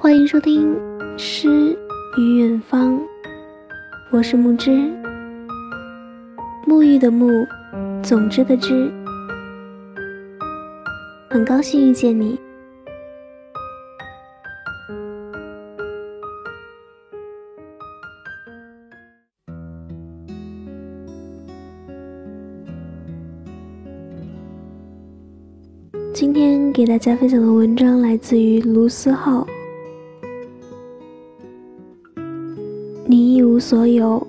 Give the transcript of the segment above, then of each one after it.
欢迎收听《诗与远方》，我是木之，沐浴的沐，总之的之，很高兴遇见你。今天给大家分享的文章来自于卢思浩。所有，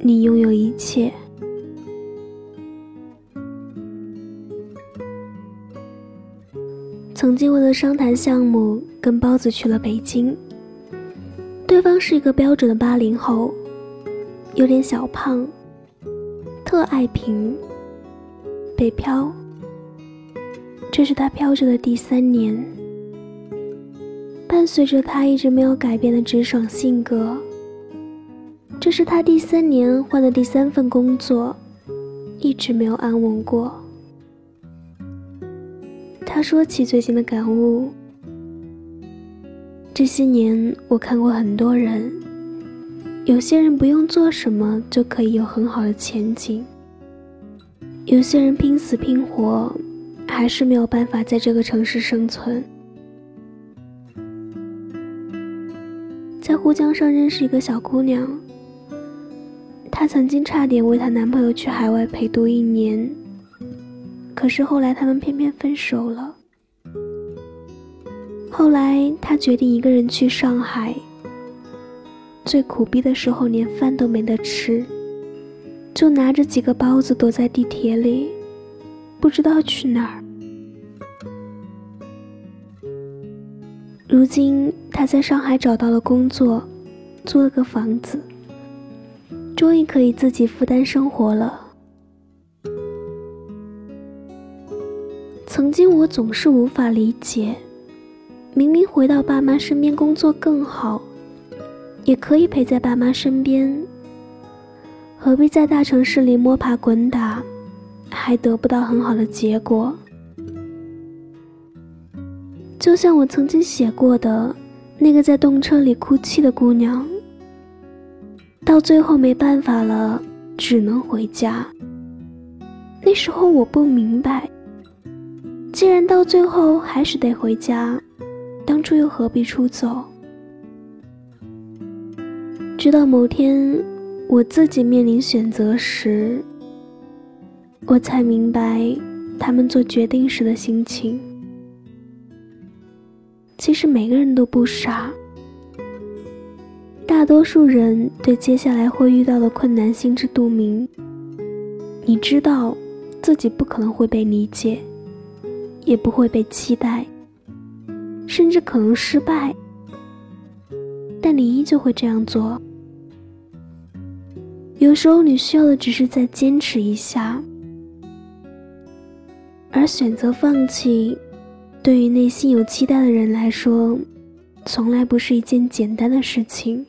你拥有一切。曾经为了商谈项目，跟包子去了北京。对方是一个标准的八零后，有点小胖，特爱平，北漂。这是他飘着的第三年，伴随着他一直没有改变的直爽性格。这是他第三年换的第三份工作，一直没有安稳过。他说起最近的感悟：这些年我看过很多人，有些人不用做什么就可以有很好的前景，有些人拼死拼活，还是没有办法在这个城市生存。在沪江上认识一个小姑娘。她曾经差点为她男朋友去海外陪读一年，可是后来他们偏偏分手了。后来她决定一个人去上海，最苦逼的时候连饭都没得吃，就拿着几个包子躲在地铁里，不知道去哪儿。如今她在上海找到了工作，租了个房子。终于可以自己负担生活了。曾经我总是无法理解，明明回到爸妈身边工作更好，也可以陪在爸妈身边，何必在大城市里摸爬滚打，还得不到很好的结果？就像我曾经写过的那个在动车里哭泣的姑娘。到最后没办法了，只能回家。那时候我不明白，既然到最后还是得回家，当初又何必出走？直到某天我自己面临选择时，我才明白他们做决定时的心情。其实每个人都不傻。大多数人对接下来会遇到的困难心知肚明。你知道自己不可能会被理解，也不会被期待，甚至可能失败，但你依旧会这样做。有时候你需要的只是再坚持一下，而选择放弃，对于内心有期待的人来说，从来不是一件简单的事情。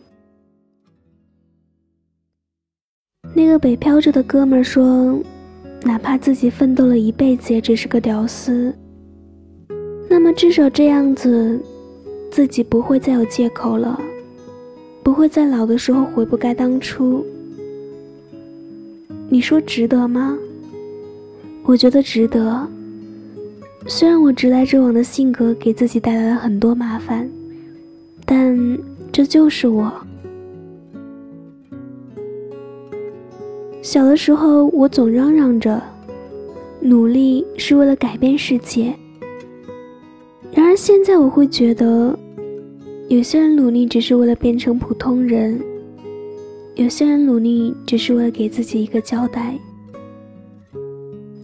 那个北漂着的哥们说：“哪怕自己奋斗了一辈子，也只是个屌丝。那么至少这样子，自己不会再有借口了，不会在老的时候悔不该当初。你说值得吗？我觉得值得。虽然我直来直往的性格给自己带来了很多麻烦，但这就是我。”小的时候，我总嚷嚷着，努力是为了改变世界。然而现在，我会觉得，有些人努力只是为了变成普通人，有些人努力只是为了给自己一个交代，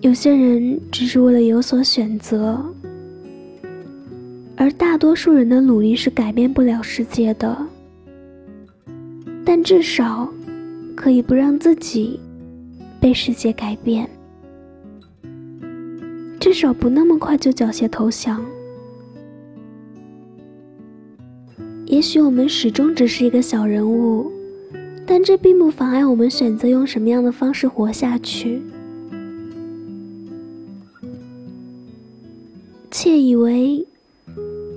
有些人只是为了有所选择，而大多数人的努力是改变不了世界的。但至少，可以不让自己。被世界改变，至少不那么快就缴械投降。也许我们始终只是一个小人物，但这并不妨碍我们选择用什么样的方式活下去。窃以为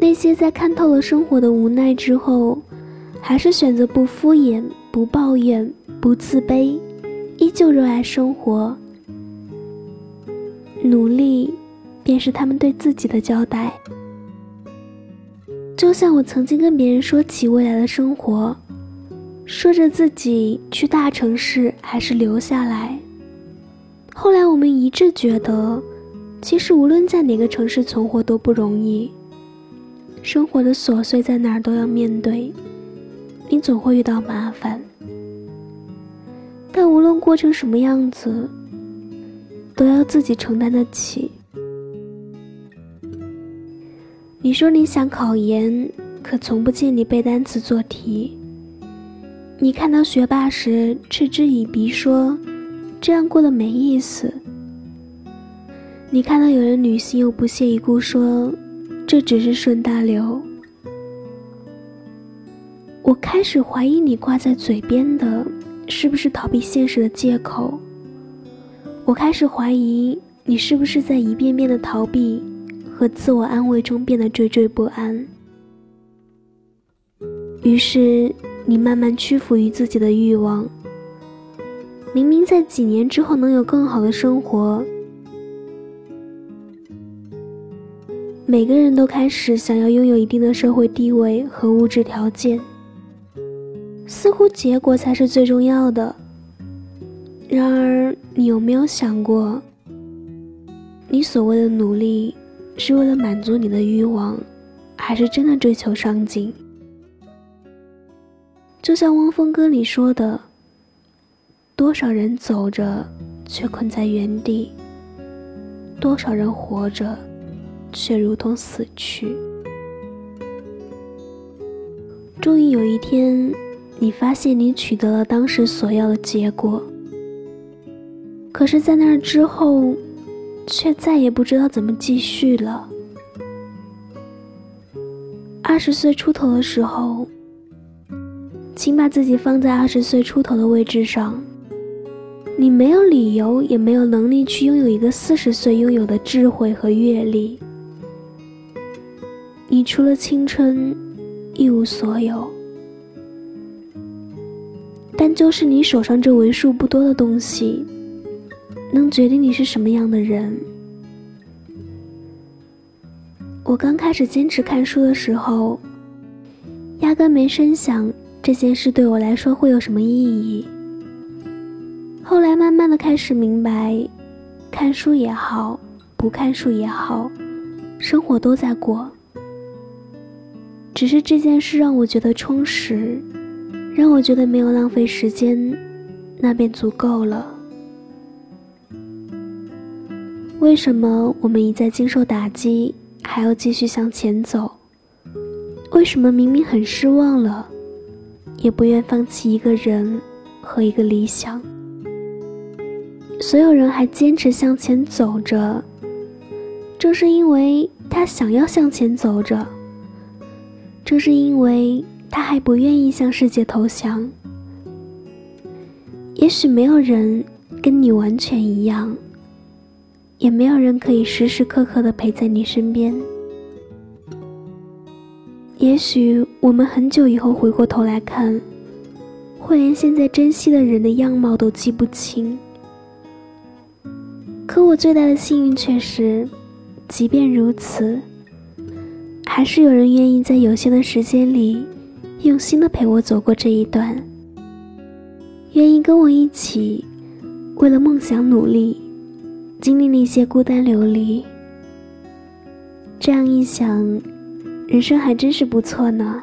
那些在看透了生活的无奈之后，还是选择不敷衍、不抱怨、不自卑，依旧热爱生活，努力，便是他们对自己的交代。就像我曾经跟别人说起未来的生活，说着自己去大城市还是留下来。后来我们一致觉得，其实无论在哪个城市存活都不容易。生活的琐碎在哪儿都要面对，你总会遇到麻烦。但无论过成什么样子，都要自己承担得起。你说你想考研，可从不见你背单词做题。你看到学霸时嗤之以鼻，说这样过得没意思。你看到有人旅行又不屑一顾，说。这只是顺大流。我开始怀疑你挂在嘴边的，是不是逃避现实的借口？我开始怀疑你是不是在一遍遍的逃避和自我安慰中变得惴惴不安。于是你慢慢屈服于自己的欲望。明明在几年之后能有更好的生活。每个人都开始想要拥有一定的社会地位和物质条件，似乎结果才是最重要的。然而，你有没有想过，你所谓的努力，是为了满足你的欲望，还是真的追求上进？就像汪峰歌里说的：“多少人走着，却困在原地；多少人活着。”却如同死去。终于有一天，你发现你取得了当时所要的结果，可是，在那之后，却再也不知道怎么继续了。二十岁出头的时候，请把自己放在二十岁出头的位置上。你没有理由，也没有能力去拥有一个四十岁拥有的智慧和阅历。你除了青春，一无所有。但就是你手上这为数不多的东西，能决定你是什么样的人。我刚开始坚持看书的时候，压根没深想这件事对我来说会有什么意义。后来慢慢的开始明白，看书也好，不看书也好，生活都在过。只是这件事让我觉得充实，让我觉得没有浪费时间，那便足够了。为什么我们一再经受打击，还要继续向前走？为什么明明很失望了，也不愿放弃一个人和一个理想？所有人还坚持向前走着，正是因为他想要向前走着。正是因为他还不愿意向世界投降，也许没有人跟你完全一样，也没有人可以时时刻刻的陪在你身边。也许我们很久以后回过头来看，会连现在珍惜的人的样貌都记不清。可我最大的幸运却是，即便如此。还是有人愿意在有限的时间里，用心的陪我走过这一段，愿意跟我一起为了梦想努力，经历那些孤单流离。这样一想，人生还真是不错呢。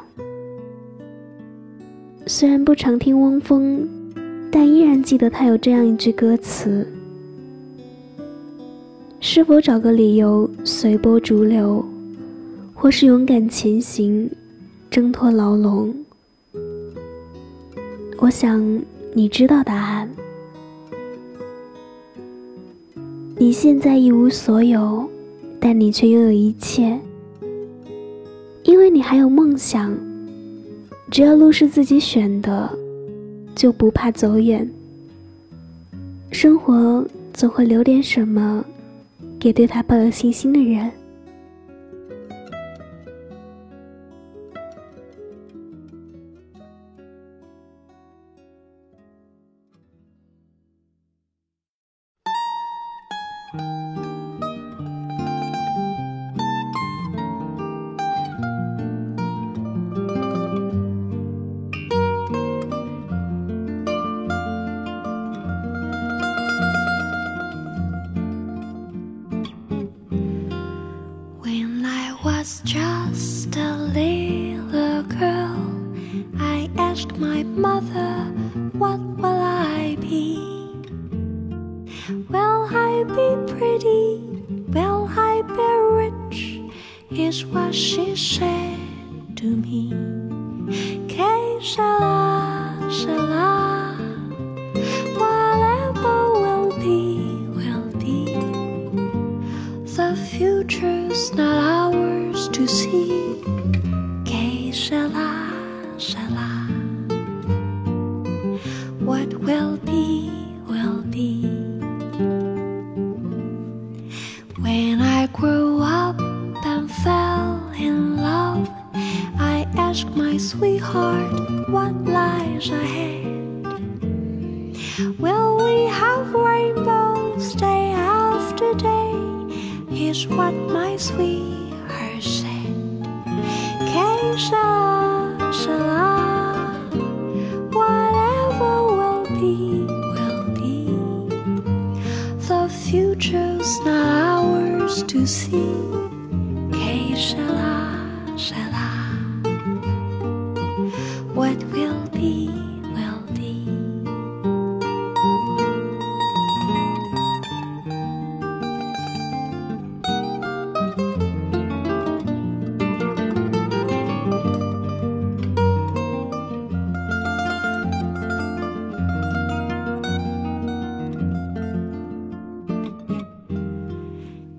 虽然不常听汪峰，但依然记得他有这样一句歌词：“是否找个理由随波逐流？”或是勇敢前行，挣脱牢笼。我想你知道答案。你现在一无所有，但你却拥有一切，因为你还有梦想。只要路是自己选的，就不怕走远。生活总会留点什么，给对他抱有信心的人。When I was just a little girl, I asked my mother what Is what she said to me. Que sera, sera. Whatever will be, will be. The future's not ours to see. Que sera, sera. My sweetheart what lies ahead. Will we have rainbows day after day? Here's what my sweetheart said. Sera, sera. Whatever will be, will be. The future's not ours to see. What will be, will be.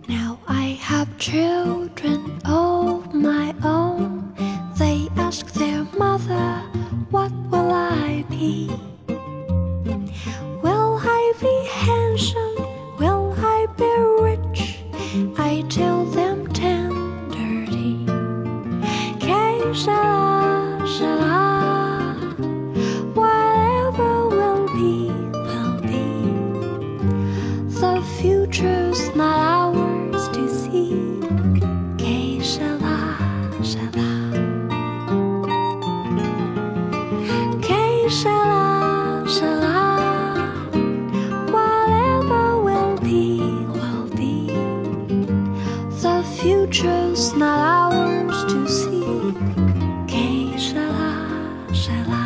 Now I have children future's not ours to see. Que sera, sera. Que sera, sera. Whatever will be, will be. The future's not ours to see. Que sera, sera.